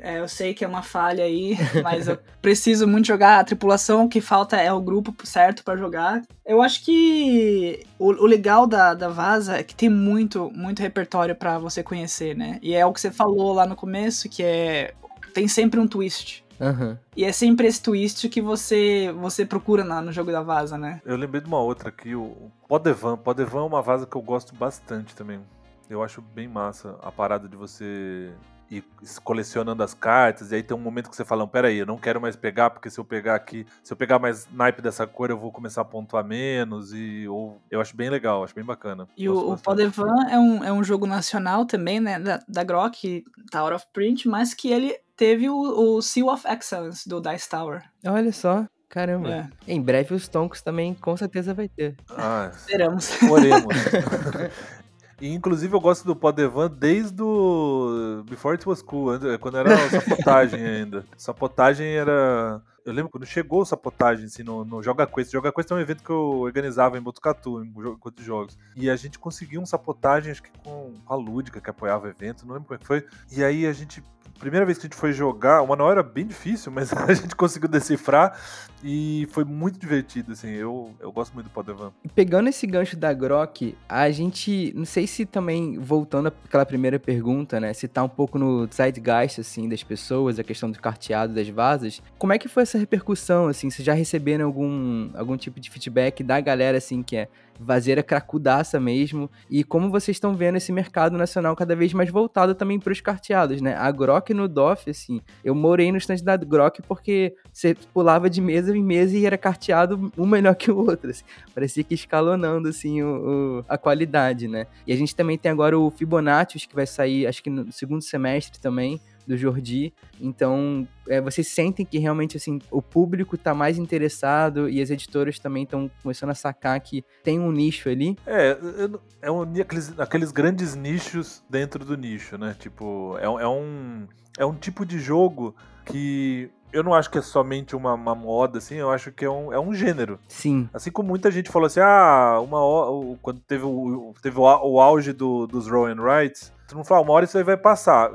é, eu sei que é uma falha aí, mas eu preciso muito jogar. A tripulação o que falta é o grupo certo para jogar. Eu acho que o, o, legal da, da Vaza é que tem muito, muito repertório para você conhecer, né? E é o que você falou lá no começo, que é. Tem sempre um twist. Uhum. E é sempre esse twist que você você procura na, no jogo da Vaza, né? Eu lembrei de uma outra aqui, o Podevan. Podevan é uma vaza que eu gosto bastante também. Eu acho bem massa a parada de você e colecionando as cartas, e aí tem um momento que você fala, pera aí, eu não quero mais pegar, porque se eu pegar aqui, se eu pegar mais naipe dessa cor, eu vou começar a pontuar menos, e ou, eu acho bem legal, acho bem bacana. E o, o Podevan é um, é um jogo nacional também, né, da, da Grok, tá out of print, mas que ele teve o, o Seal of Excellence do Dice Tower. Olha só. Caramba. É. Em breve os Tonks também com certeza vai ter. Ah, Esperamos. oremos. E, inclusive eu gosto do Podevan desde o Before It Was Cool, quando era sapotagem ainda. Sapotagem era. Eu lembro quando chegou sapotagem assim, no, no Joga Quest. Joga Quest é um evento que eu organizava em Botucatu, em de jogos. E a gente conseguiu um sapotagem, acho que com a Lúdica, que apoiava o evento, não lembro como é que foi. E aí a gente. Primeira vez que a gente foi jogar, o manual era bem difícil, mas a gente conseguiu decifrar e foi muito divertido, assim. Eu, eu gosto muito do Podevan. E Pegando esse gancho da Grok, a gente, não sei se também, voltando àquela primeira pergunta, né, se tá um pouco no zeitgeist, assim, das pessoas, a questão do carteado das vasas, como é que foi essa repercussão, assim, vocês já receberam algum, algum tipo de feedback da galera, assim, que é vazeira cracudaça mesmo, e como vocês estão vendo esse mercado nacional cada vez mais voltado também para os carteados, né, a Grok no DOF, assim, eu morei no stand da Grok porque você pulava de mesa em mesa e era carteado um melhor que o outro, assim. Parecia que escalonando, assim, o, o- a qualidade, né? E a gente também tem agora o Fibonacci, que vai sair, acho que no segundo semestre também, do Jordi. Então, é, vocês sentem que realmente, assim, o público tá mais interessado e as editoras também estão começando a sacar que tem um nicho ali? É, é um, aqueles, aqueles grandes nichos dentro do nicho, né? Tipo, é, um- é um, é um tipo de jogo que eu não acho que é somente uma, uma moda, assim, eu acho que é um, é um gênero. Sim. Assim como muita gente falou assim, ah, uma quando teve o, teve o, au- o auge do, dos Roll and Rights, todo mundo falou, ah, uma hora isso aí vai passar.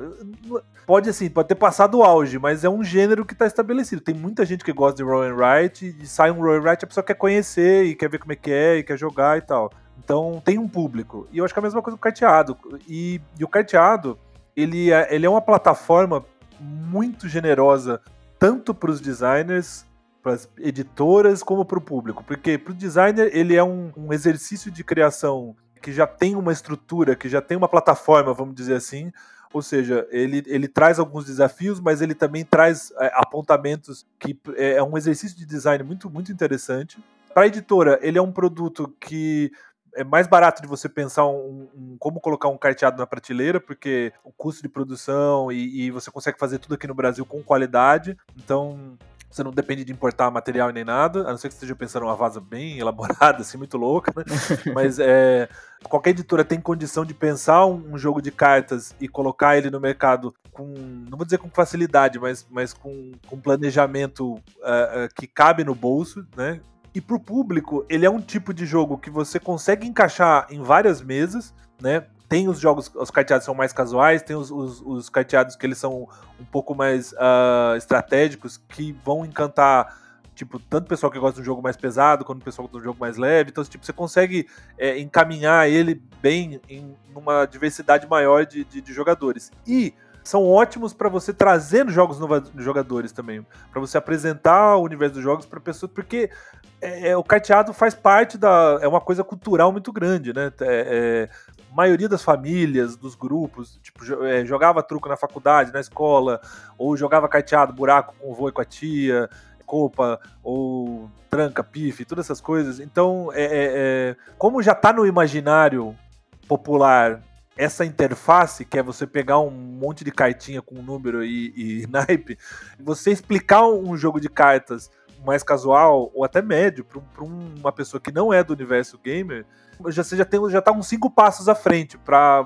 Pode assim, pode ter passado o auge, mas é um gênero que tá estabelecido. Tem muita gente que gosta de Roll and Write, e sai um Roll and Write, a pessoa quer conhecer e quer ver como é que é, e quer jogar e tal. Então tem um público. E eu acho que é a mesma coisa com o carteado. E, e o carteado, ele é, ele é uma plataforma muito generosa, tanto para os designers para as editoras como para o público. Porque para o designer ele é um, um exercício de criação que já tem uma estrutura, que já tem uma plataforma, vamos dizer assim. Ou seja, ele, ele traz alguns desafios, mas ele também traz é, apontamentos que é um exercício de design muito, muito interessante. Para a editora, ele é um produto que é mais barato de você pensar um, um- como colocar um carteado na prateleira, porque o custo de produção e, e você consegue fazer tudo aqui no Brasil com qualidade. Então, você não depende de importar material e nem nada, a não ser que você esteja pensando uma vaza bem elaborada, assim, muito louca, né? Mas é, qualquer editora tem condição de pensar um, um jogo de cartas e colocar ele no mercado com, não vou dizer com facilidade, mas, mas com, com planejamento ah, ah, que cabe no bolso, né? E pro público, ele é um tipo de jogo que você consegue encaixar em várias mesas, né? Tem os jogos, os carteados são mais casuais, tem os, os, os carteados que eles são um pouco mais ah, estratégicos, que vão encantar, tipo, tanto o pessoal que gosta de um jogo mais pesado, quanto o pessoal que gosta de um jogo mais leve. Então, tipo, você consegue é, encaminhar ele bem em uma diversidade maior de, de, de jogadores. E são ótimos para você trazer jogos nos jogadores também, para você apresentar o universo dos jogos para pessoas, porque é, é, o carteado faz parte da. É uma coisa cultural muito grande, né? É, é, a maioria das famílias, dos grupos, tipo, é, jogava truco na faculdade, na escola, ou jogava carteado, buraco com o vô e com a tia, copa, ou tranca, pife, todas essas coisas. Então, é, como já tá no imaginário popular essa interface, que é você pegar um monte de cartinha com número e, e naipe, você explicar um jogo de cartas mais casual ou até médio para uma pessoa que não é do universo gamer, já, você já, tem, já tá uns cinco passos à frente para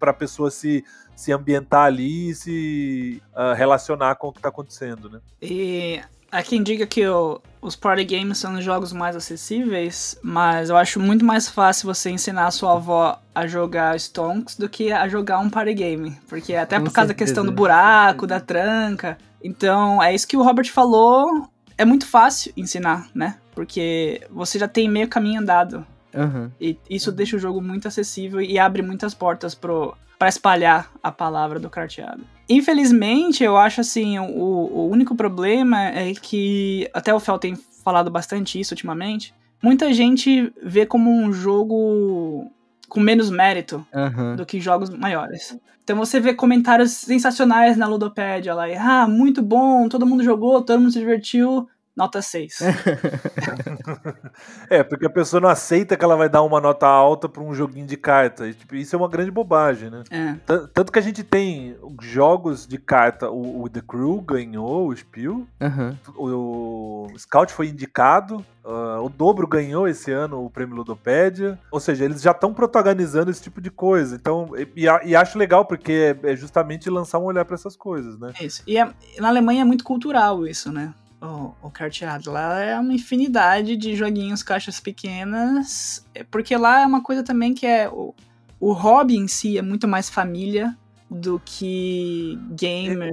a pessoa se, se ambientar ali e se ah, relacionar com o que está acontecendo, né? E há quem diga que o- os party games são os jogos mais acessíveis, mas eu acho muito mais fácil você ensinar a sua avó a jogar Stonks do que a jogar um party game. Porque até Com por causa da questão do buraco, da tranca. Então, é isso que o Robert falou. É muito fácil ensinar, né? Porque você já tem meio caminho andado. Aham. E isso deixa o jogo muito acessível e abre muitas portas pro, pra espalhar a palavra do carteado. Infelizmente, eu acho assim, o, o único problema é que, até o Fel tem falado bastante isso ultimamente, muita gente vê como um jogo com menos mérito Aham. do que jogos maiores. Então você vê comentários sensacionais na Ludopédia lá, e, ah, muito bom, todo mundo jogou, todo mundo se divertiu, nota 6. é, porque a pessoa não aceita que ela vai dar uma nota alta para um joguinho de carta. E, tipo, isso é uma grande bobagem, né? É. Tanto que a gente tem jogos de carta, o, o The Crew ganhou o Spiel, Aham. o, o Scout foi indicado, uh, o Dobro ganhou esse ano o prêmio Ludopédia. Ou seja, eles já estão protagonizando esse tipo de coisa. Então, e, e, e acho legal porque é, é justamente lançar um olhar para essas coisas, né? Isso. E é, na Alemanha é muito cultural isso, né? O, o carteado. Lá é uma infinidade de joguinhos, caixas pequenas. é Porque lá é uma coisa também que é. O, o hobby em si é muito mais família do que gamer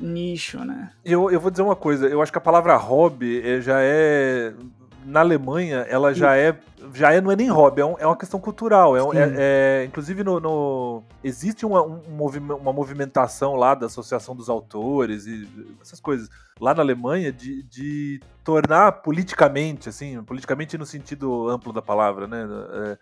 nicho, né? Eu, eu vou dizer uma coisa, eu acho que a palavra hobby é, já é. Na Alemanha, ela já é. Já é, não é nem hobby, é, um- é uma questão cultural. É, é- é- inclusive, no, no- existe uma, um uma movimentação lá da Associação dos Autores e essas coisas lá na Alemanha de, de tornar politicamente, assim, politicamente no sentido amplo da palavra, né? é,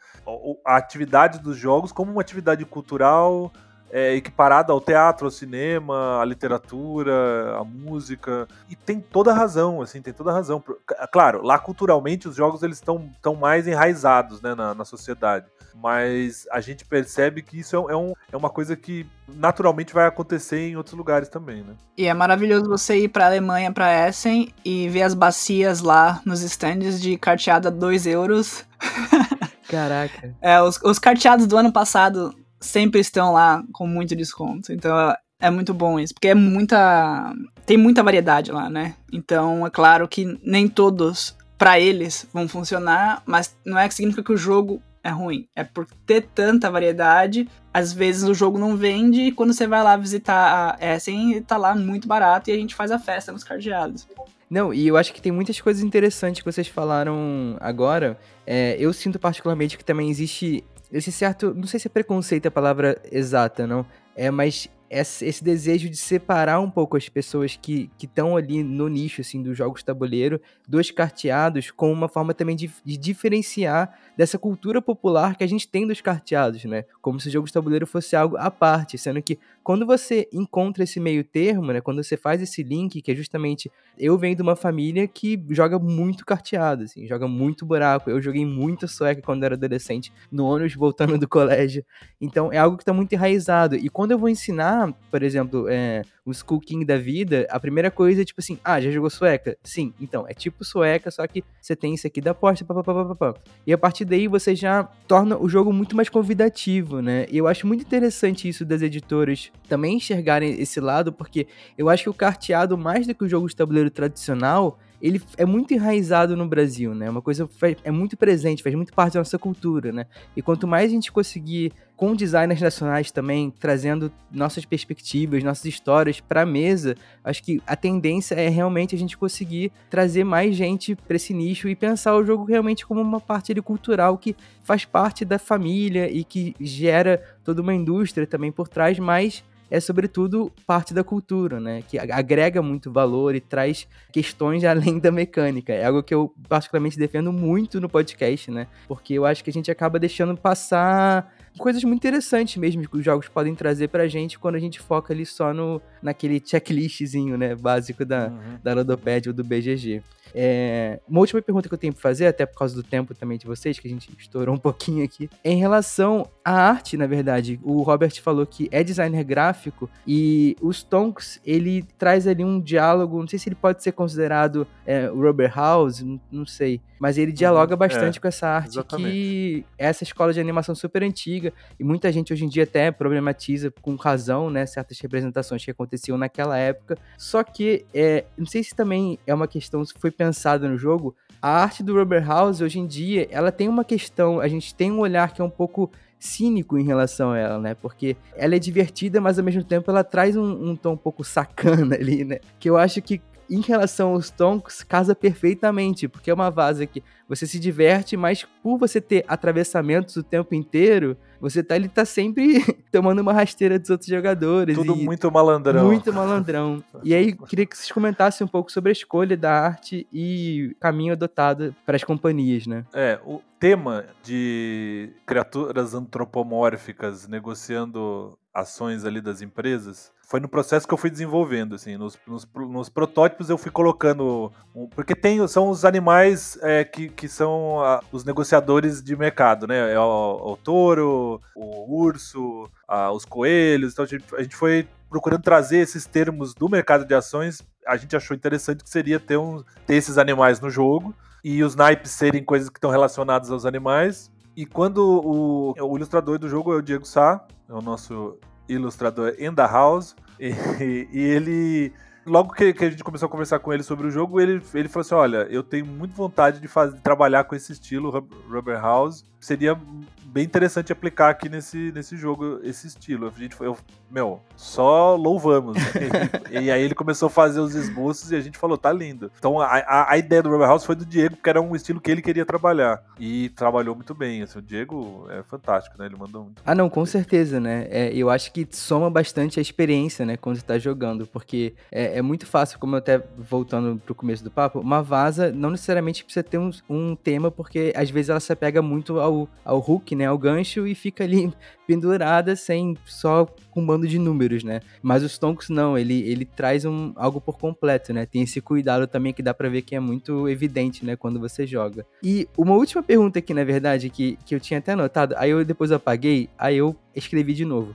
a atividade dos jogos como uma atividade cultural é, equiparada ao teatro, ao cinema, à literatura, à música. E tem toda a razão, assim, tem toda a razão. Claro, lá culturalmente os jogos eles estão tão mais enraizados né, na, na sociedade. Mas a gente percebe que isso é, um- é um- é uma coisa que naturalmente vai acontecer em outros lugares também, né? E é maravilhoso você ir pra Alemanha, pra Essen, e ver as bacias lá nos stands de carteada 2 euros. Caraca. É, os, os carteados do ano passado sempre estão lá com muito desconto. Então é- é muito bom isso, porque é muita. Tem muita variedade lá, né? Então é claro que nem todos, pra eles, vão funcionar, mas não é que significa que o jogo é ruim. É por ter tanta variedade, às vezes o jogo não vende e quando você vai lá visitar a Essen, tá lá muito barato e a gente faz a festa nos cardeados. Não, e eu acho que tem muitas coisas interessantes que vocês falaram agora. É, eu sinto particularmente que também existe esse certo. Não sei se é preconceito a palavra exata, não. É, mas esse, desejo de separar um pouco as pessoas que estão ali no nicho, assim, dos jogos tabuleiro, dos carteados, com uma forma também de, de diferenciar dessa cultura popular que a gente tem dos carteados, né? Como se o jogo de tabuleiro fosse algo à parte, sendo que quando você encontra esse meio termo, né? Quando você faz esse link, que é justamente eu venho de uma família que joga muito carteado, assim, joga muito buraco. Eu joguei muito sueca quando era adolescente, no ônibus voltando do colégio. Então é algo que tá muito enraizado. E quando eu vou ensinar, por exemplo, é, o Skull King da vida, a primeira coisa é tipo assim: ah, já jogou sueca? Sim, então, é tipo sueca, só que você tem isso aqui da porta, papapá. E a partir daí você já torna o jogo muito mais convidativo, né? E eu acho muito interessante isso das editoras também enxergarem esse lado, porque eu acho que o carteado, mais do que o jogo de tabuleiro tradicional, ele é muito enraizado no Brasil, né? Uma coisa é muito presente, faz muito parte da nossa cultura, né? E quanto mais a gente conseguir, com designers nacionais também, trazendo nossas perspectivas, nossas histórias para a mesa, acho que a tendência é realmente a gente conseguir trazer mais gente para esse nicho e pensar o jogo realmente como uma parte cultural que faz parte da família e que gera toda uma indústria também por trás, mas é sobretudo parte da cultura, né? Que agrega muito valor e traz questões além da mecânica. É algo que eu particularmente defendo muito no podcast, né? Porque eu acho que a gente acaba deixando passar coisas muito interessantes mesmo que os jogos podem trazer pra gente quando a gente foca ali só no naquele checklistzinho, né, básico da, Uhum. da Ludopad ou do BGG. É, uma última pergunta que eu tenho pra fazer, até por causa do tempo também de vocês, que a gente estourou um pouquinho aqui, é em relação à arte, na verdade. O Robert falou que é designer gráfico e o Stonks, ele traz ali um diálogo, não sei se ele pode ser considerado é, Rubber House, não, não sei, mas ele dialoga Uhum, bastante é, com essa arte exatamente. que é essa escola de animação super antiga e muita gente hoje em dia até problematiza com razão, né, certas representações que aconteciam naquela época. Só que, é, não sei se também é uma questão, se foi pensada no jogo, a arte do Rubber House hoje em dia, ela tem uma questão, a gente tem um olhar que é um pouco cínico em relação a ela, né? Porque ela é divertida, mas ao mesmo tempo ela traz um, um tom um pouco sacana ali, né? Que eu acho que em relação aos tons, casa perfeitamente, porque é uma vaza que você se diverte, mas por você ter atravessamentos o tempo inteiro, você tá, ele tá sempre tomando uma rasteira dos outros jogadores. Tudo muito malandrão. muito malandrão. E aí, queria que vocês comentassem um pouco sobre a escolha da arte e caminho adotado para as companhias, né? É, o tema de criaturas antropomórficas negociando ações ali das empresas foi no processo que eu fui desenvolvendo, assim, nos, nos, nos protótipos eu fui colocando, porque tem, são os animais é, que, que são a, os negociadores de mercado, né, é o, o touro, o urso, a, os coelhos, então a gente, a gente foi procurando trazer esses termos do mercado de ações, a gente achou interessante que seria ter, um, ter esses animais no jogo, e os naipes serem coisas que estão relacionadas aos animais, e quando o, o ilustrador do jogo é o Diego Sá, é o nosso ilustrador in the house, e, e ele logo que, que, a gente começou a conversar com ele sobre o jogo, ele, ele falou assim: Olha, eu tenho muito vontade de, fazer, de trabalhar com esse estilo Rubber House. Seria bem interessante aplicar aqui nesse, nesse jogo esse estilo. A gente foi, eu, meu, só louvamos. e, e, aí ele começou a fazer os esboços e a gente falou, tá lindo. Então a, a, a, ideia do Rubber House foi do Diego, porque era um estilo que ele queria trabalhar. E trabalhou muito bem. Assim, o Diego é fantástico, né? Ele mandou muito. Ah, não, com certeza, né? É, eu acho que soma bastante a experiência, né, quando você tá jogando, porque é, é muito fácil, como até voltando pro começo do papo, uma vaza não necessariamente precisa ter um, um tema, porque às vezes ela se apega muito ao, ao hook, né? Né, o gancho e fica ali pendurada sem só com um bando de números, né? Mas os Tonks não, ele, ele traz um, algo por completo, né? Tem esse cuidado também que dá para ver que é muito evidente, né, quando você joga. E uma última pergunta aqui, na verdade, que, que eu tinha até anotado, aí eu depois apaguei, aí eu escrevi de novo.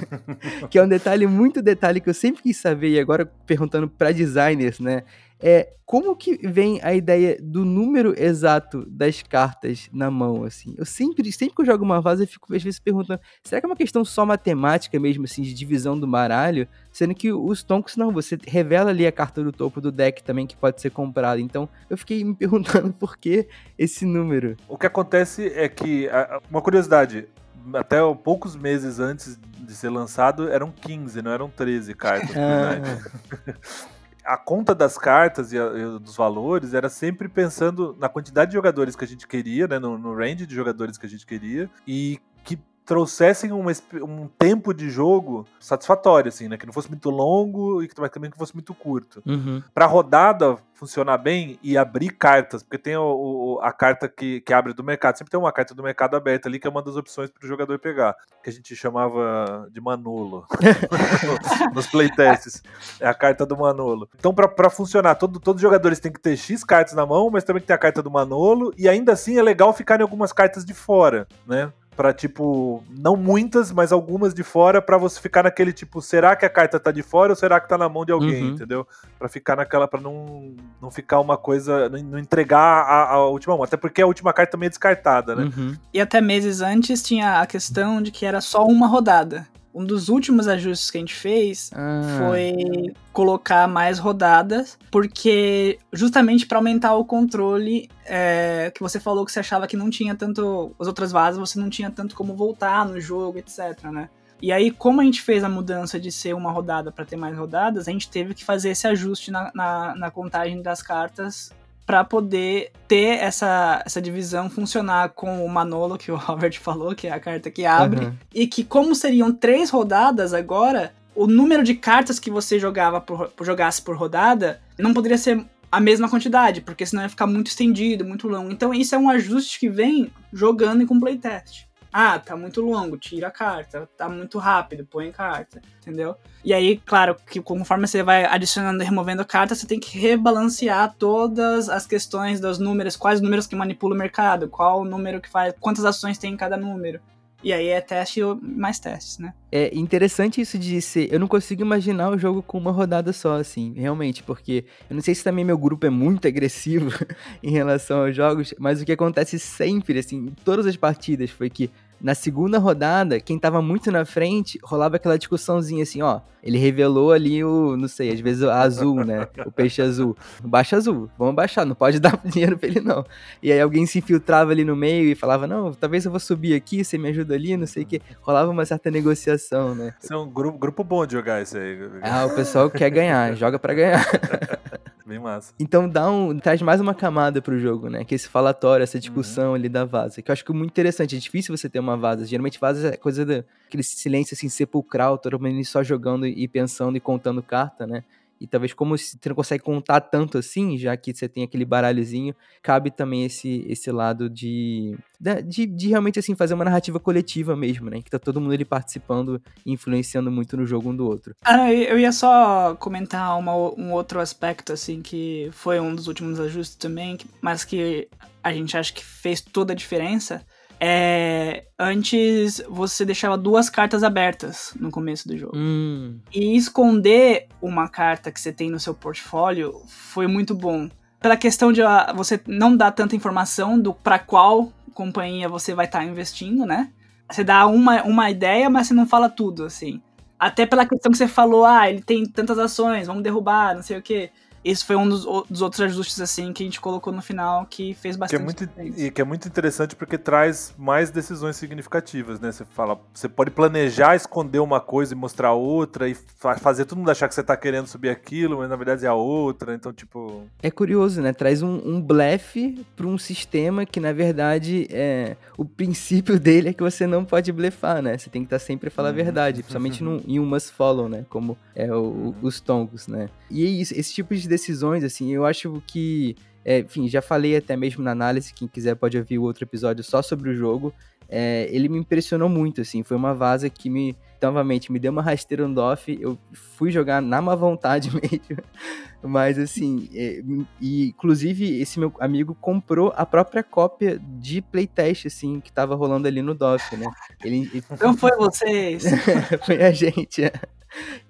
que é um detalhe, muito detalhe que eu sempre quis saber, e agora perguntando para designers, né? É como que vem a ideia do número exato das cartas na mão, assim? Eu sempre, sempre que eu jogo uma vaza, eu fico às vezes perguntando, será que é uma questão só matemática mesmo, assim, de divisão do baralho? Sendo que os tonks, não, você revela ali a carta do topo do deck também que pode ser comprada. Então, eu fiquei me perguntando por que esse número. O que acontece é que, uma curiosidade, até poucos meses antes de ser lançado, eram 15, não eram 13 cartas. Ah. a conta das cartas e, a, e, dos valores era sempre pensando na quantidade de jogadores que a gente queria, né, no, no range de jogadores que a gente queria, e trouxessem um, um tempo de jogo satisfatório, assim, né? Que não fosse muito longo e que também que fosse muito curto. Uhum. Pra rodada funcionar bem e abrir cartas, porque tem o, o, a carta que, que abre do mercado, sempre tem uma carta do mercado aberta ali, que é uma das opções para o jogador pegar, que a gente chamava de Manolo nos playtests. É a carta do Manolo. Então, para funcionar, todo, todos os jogadores têm que ter X cartas na mão, mas também tem que a carta do Manolo, e ainda assim é legal ficarem algumas cartas de fora, né? Para tipo, não muitas, mas algumas de fora para você ficar naquele tipo, será que a carta tá de fora ou será que tá na mão de alguém, uhum. entendeu? Para ficar naquela para não não ficar uma coisa, não, não entregar a, a, última mão, até porque a última carta também é descartada, né? Uhum. E até meses antes tinha a questão de que era só uma rodada um dos últimos ajustes que a gente fez ah. foi colocar mais rodadas, porque justamente para aumentar o controle, é, que você falou que você achava que não tinha tanto. As outras vases você não tinha tanto como voltar no jogo, etc, né? E aí, como a gente fez a mudança de ser uma rodada para ter mais rodadas, a gente teve que fazer esse ajuste na, na, na contagem das cartas para poder ter essa, essa divisão funcionar com o Manolo, que o Robert falou, que é a carta que abre, uhum. e que como seriam três rodadas agora, o número de cartas que você jogava por, jogasse por rodada não poderia ser a mesma quantidade, porque senão ia ficar muito estendido, muito longo. Então isso é um ajuste que vem jogando com playtest. Ah, tá muito longo, tira a carta. Tá muito rápido, põe carta. Entendeu? E aí, claro, que conforme você vai adicionando e removendo carta, você tem que rebalancear todas as questões dos números, quais números que manipula o mercado, qual o número que faz, quantas ações tem em cada número. E aí é teste mais testes, né? É interessante isso de ser. Eu não consigo imaginar o jogo com uma rodada só, assim, realmente, porque eu não sei se também meu grupo é muito agressivo em relação aos jogos, mas o que acontece sempre, assim, em todas as partidas foi que na segunda rodada, quem tava muito na frente, rolava aquela discussãozinha assim, ó. Ele revelou ali o, não sei, às vezes o azul, né? O peixe azul. Baixa azul, vamos baixar, não pode dar dinheiro pra ele não. E aí alguém se infiltrava ali no meio e falava, não, talvez eu vou subir aqui, você me ajuda ali, não sei o que. Rolava uma certa negociação, né? Isso é um grupo, grupo bom de jogar isso aí. Ah, o pessoal quer ganhar, joga para ganhar. Bem massa. Então dá um, traz mais uma camada pro jogo, né? Que esse falatório, essa discussão uhum. ali da vaza. Que eu acho que é muito interessante. É difícil você ter uma vaza. Geralmente vaza é coisa daquele silêncio assim, sepulcral, todo mundo só jogando e pensando e contando carta, né? E talvez como você não consegue contar tanto assim, já que você tem aquele baralhozinho, cabe também esse, esse lado de, de, de realmente assim fazer uma narrativa coletiva mesmo, né? Que tá todo mundo ali participando e influenciando muito no jogo um do outro. Ah, eu ia só comentar uma, um outro aspecto, assim, que foi um dos últimos ajustes também, mas que a gente acha que fez toda a diferença é, antes você deixava duas cartas abertas no começo do jogo. Hum. E esconder uma carta que você tem no seu portfólio foi muito bom. Pela questão de uh, você não dar tanta informação do para qual companhia você vai estar tá investindo, né? Você dá uma, uma ideia, mas você não fala tudo, assim. Até pela questão que você falou, ah, ele tem tantas ações, vamos derrubar, não sei o quê esse foi um dos, dos, outros ajustes assim que a gente colocou no final que fez bastante. Que é muito, e que é muito interessante porque traz mais decisões significativas, né? Você fala, você pode planejar esconder uma coisa e mostrar outra e fazer todo mundo achar que você tá querendo subir aquilo, mas na verdade é a outra. Então, tipo. É curioso, né? Traz um, um blefe para um sistema que, na verdade, é o princípio dele é que você não pode blefar, né? Você tem que estar tá sempre a falar a uhum. verdade, principalmente no, em um must follow, né? Como é o, uhum. os tongos, né? E é isso, esse tipo de decisões, assim, eu acho que. É, enfim, já falei até mesmo na análise, quem quiser pode ouvir o outro episódio só sobre o jogo. É, ele me impressionou muito, assim, foi uma vaza que me, novamente, me deu uma rasteira no DOF, eu fui jogar na má vontade mesmo, mas assim, é, e inclusive esse meu amigo comprou a própria cópia de playtest, assim, que tava rolando ali no DOF, né? Ele, ele... Não foi vocês! foi a gente, é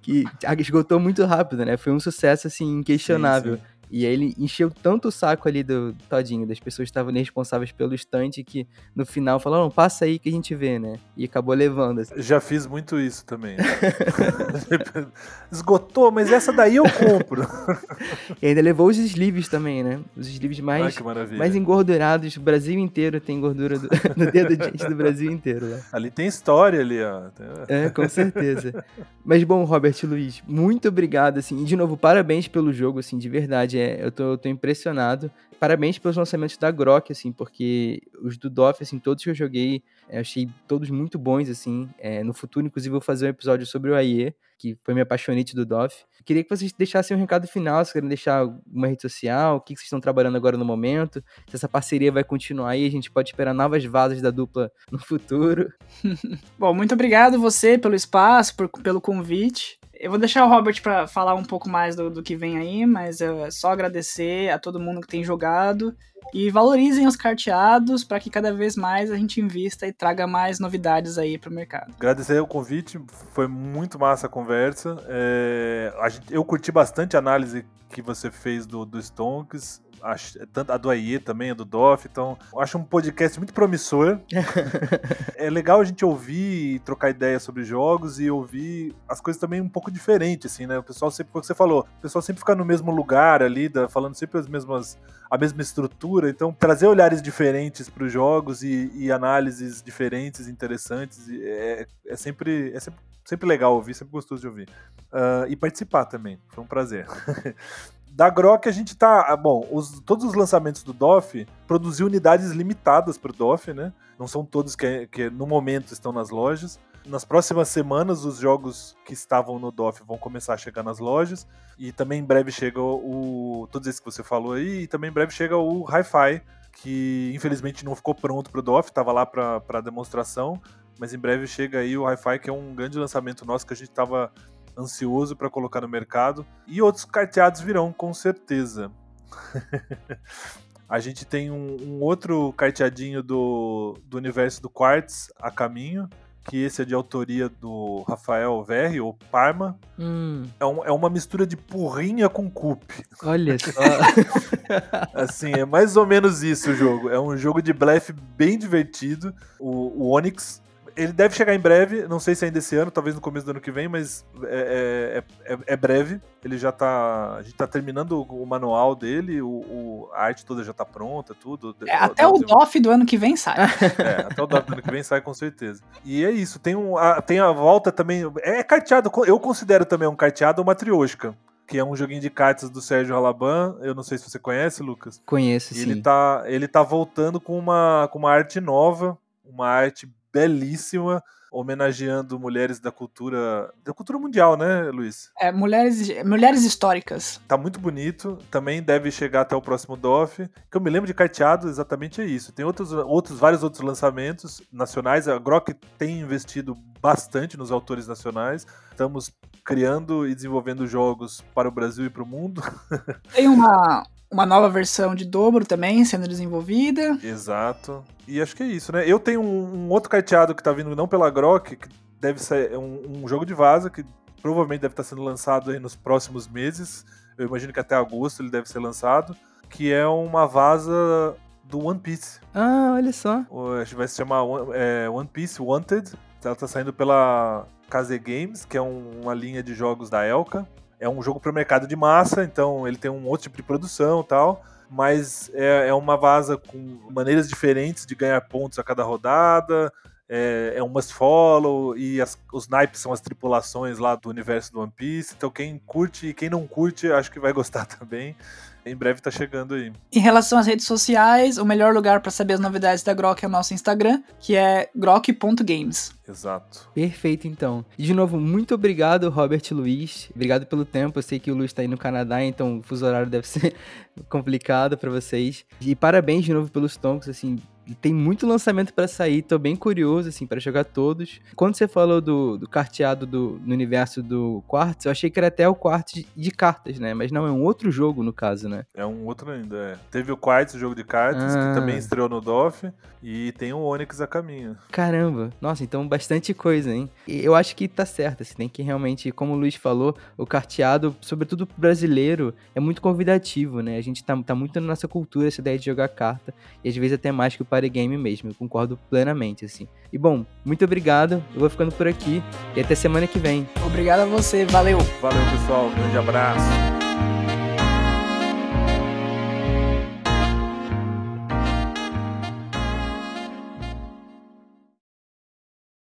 que esgotou muito rápido, né? Foi um sucesso, assim, inquestionável. Sim, sim. E aí ele encheu tanto o saco ali do Todinho, das pessoas que estavam responsáveis pelo estante, que no final falaram, passa aí que a gente vê, né? E acabou levando. Assim. Já fiz muito isso também. Esgotou, mas essa daí eu compro. e ainda levou os sleeves também, né? Os sleeves mais, mais engordurados. O Brasil inteiro tem gordura do, no dedo de gente do Brasil inteiro. Né? Ali tem história ali, ó. É, com certeza. Mas bom, Robert Luiz, muito obrigado, assim. E de novo, parabéns pelo jogo, assim, de verdade. É eu, tô, eu tô impressionado. Parabéns pelos lançamentos da Grok, assim, porque os do DOF, assim, todos que eu joguei, eu achei todos muito bons, assim. É, no futuro, inclusive, eu vou fazer um episódio sobre o AIE, que foi minha apaixonite do DOF. Queria que vocês deixassem um recado final, se querem deixar uma rede social, o que vocês estão trabalhando agora no momento, se essa parceria vai continuar aí, a gente pode esperar novas vazas da dupla no futuro. Bom, muito obrigado você pelo espaço, por, pelo convite. Eu vou deixar o Robert para falar um pouco mais do, do que vem aí, mas é só agradecer a todo mundo que tem jogado e valorizem os carteados para que cada vez mais a gente invista e traga mais novidades aí para o mercado. Agradecer o convite, foi muito massa a conversa. É, a gente, eu curti bastante a análise que você fez do, do Stonks tanto a do AIE também, a do DOF, então acho um podcast muito promissor. é legal a gente ouvir e trocar ideias sobre jogos e ouvir as coisas também um pouco diferentes, assim, né? O pessoal sempre, como você falou, o pessoal sempre fica no mesmo lugar ali, da, falando sempre as mesmas, a mesma estrutura, então trazer olhares diferentes para os jogos e, e, análises diferentes, interessantes, é, é sempre, é sempre sempre legal ouvir, sempre gostoso de ouvir. Uh, e participar também, foi um prazer. Da Grok a gente tá. Ah, bom, os, todos os lançamentos do DOF produziu unidades limitadas para o DOF, né? Não são todos que, que no momento estão nas lojas. Nas próximas semanas, os jogos que estavam no DOF vão começar a chegar nas lojas. E também em breve chega o. Todos esses que você falou aí. E também em breve chega o Hi-Fi, que infelizmente não ficou pronto para o DOF, estava lá para demonstração. Mas em breve chega aí o Hi-Fi, que é um grande lançamento nosso que a gente estava ansioso para colocar no mercado. E outros carteados virão, com certeza. a gente tem um, um, outro carteadinho do, do universo do Quartz a caminho, que esse é de autoria do Rafael Verri, ou Parma. Hum. É, um, é, uma mistura de porrinha com cup. Olha só. assim, é mais ou menos isso o jogo. É um jogo de blefe bem divertido. O, o Onyx ele deve chegar em breve, não sei se ainda esse ano, talvez no começo do ano que vem, mas é, é, é, é breve. Ele já tá. A gente tá terminando o manual dele, o, o a arte toda já tá pronta, tudo. É, até o DOF do ano que vem sai. É, até o DOF do ano que vem sai, com certeza. E é isso, tem, um, a, tem a volta também. É carteado, eu considero também um carteado uma triosca que é um joguinho de cartas do Sérgio Alaban. Eu não sei se você conhece, Lucas. Conheço, sim. Ele tá, ele tá voltando com uma, com uma arte nova, uma arte belíssima, homenageando mulheres da cultura da cultura mundial, né, Luiz? É, mulheres, mulheres históricas. Tá muito bonito. Também deve chegar até o próximo DOF. Que eu me lembro de carteado, exatamente é isso. Tem outros, outros vários outros lançamentos nacionais. A Grok tem investido bastante nos autores nacionais. Estamos criando e desenvolvendo jogos para o Brasil e para o mundo. Tem uma, uma nova versão de dobro também sendo desenvolvida. Exato. E acho que é isso, né? Eu tenho um, um outro carteado que tá vindo não pela Grok, que deve ser um, um, jogo de vaza, que provavelmente deve estar sendo lançado aí nos próximos meses. Eu imagino que até agosto ele deve ser lançado. Que é uma vaza do One Piece. Ah, olha só. Acho que vai se chamar é, One Piece Wanted. Ela tá saindo pela KZ Games, que é um, uma linha de jogos da Elka. É um jogo para o mercado de massa, então ele tem um outro tipo de produção tal. Mas é, é uma vaza com maneiras diferentes de ganhar pontos a cada rodada. É, é um must follow e as, os naipes são as tripulações lá do universo do One Piece. Então quem curte e quem não curte, acho que vai gostar também. Em breve tá chegando aí. Em relação às redes sociais, o melhor lugar para saber as novidades da Grok é o nosso Instagram, que é grok.games. Exato. Perfeito, então. De novo, muito obrigado, Robert Luiz. Obrigado pelo tempo. Eu sei que o Luiz está aí no Canadá, então o fuso horário deve ser complicado para vocês. E parabéns de novo pelos tonks, assim, tem muito lançamento para sair, tô bem curioso, assim, para jogar todos. Quando você falou do, do carteado do, no universo do Quartz, eu achei que era até o Quartz de, de, cartas, né? Mas não, é um outro jogo, no caso, né? É um outro ainda, é. Teve o Quartz, o jogo de cartas, ah. que também estreou no DOF, e tem o Onix a caminho. Caramba! Nossa, então bastante coisa, hein? E eu acho que tá certo, assim, tem que realmente, como o Luiz falou, o carteado, sobretudo brasileiro, é muito convidativo, né? A gente tá, tá muito na nossa cultura essa ideia de jogar carta, e às vezes até mais que o party game mesmo, eu concordo plenamente, assim. E bom, muito obrigado, eu vou ficando por aqui, e até semana que vem. Obrigado a você, valeu! Valeu, pessoal, grande abraço!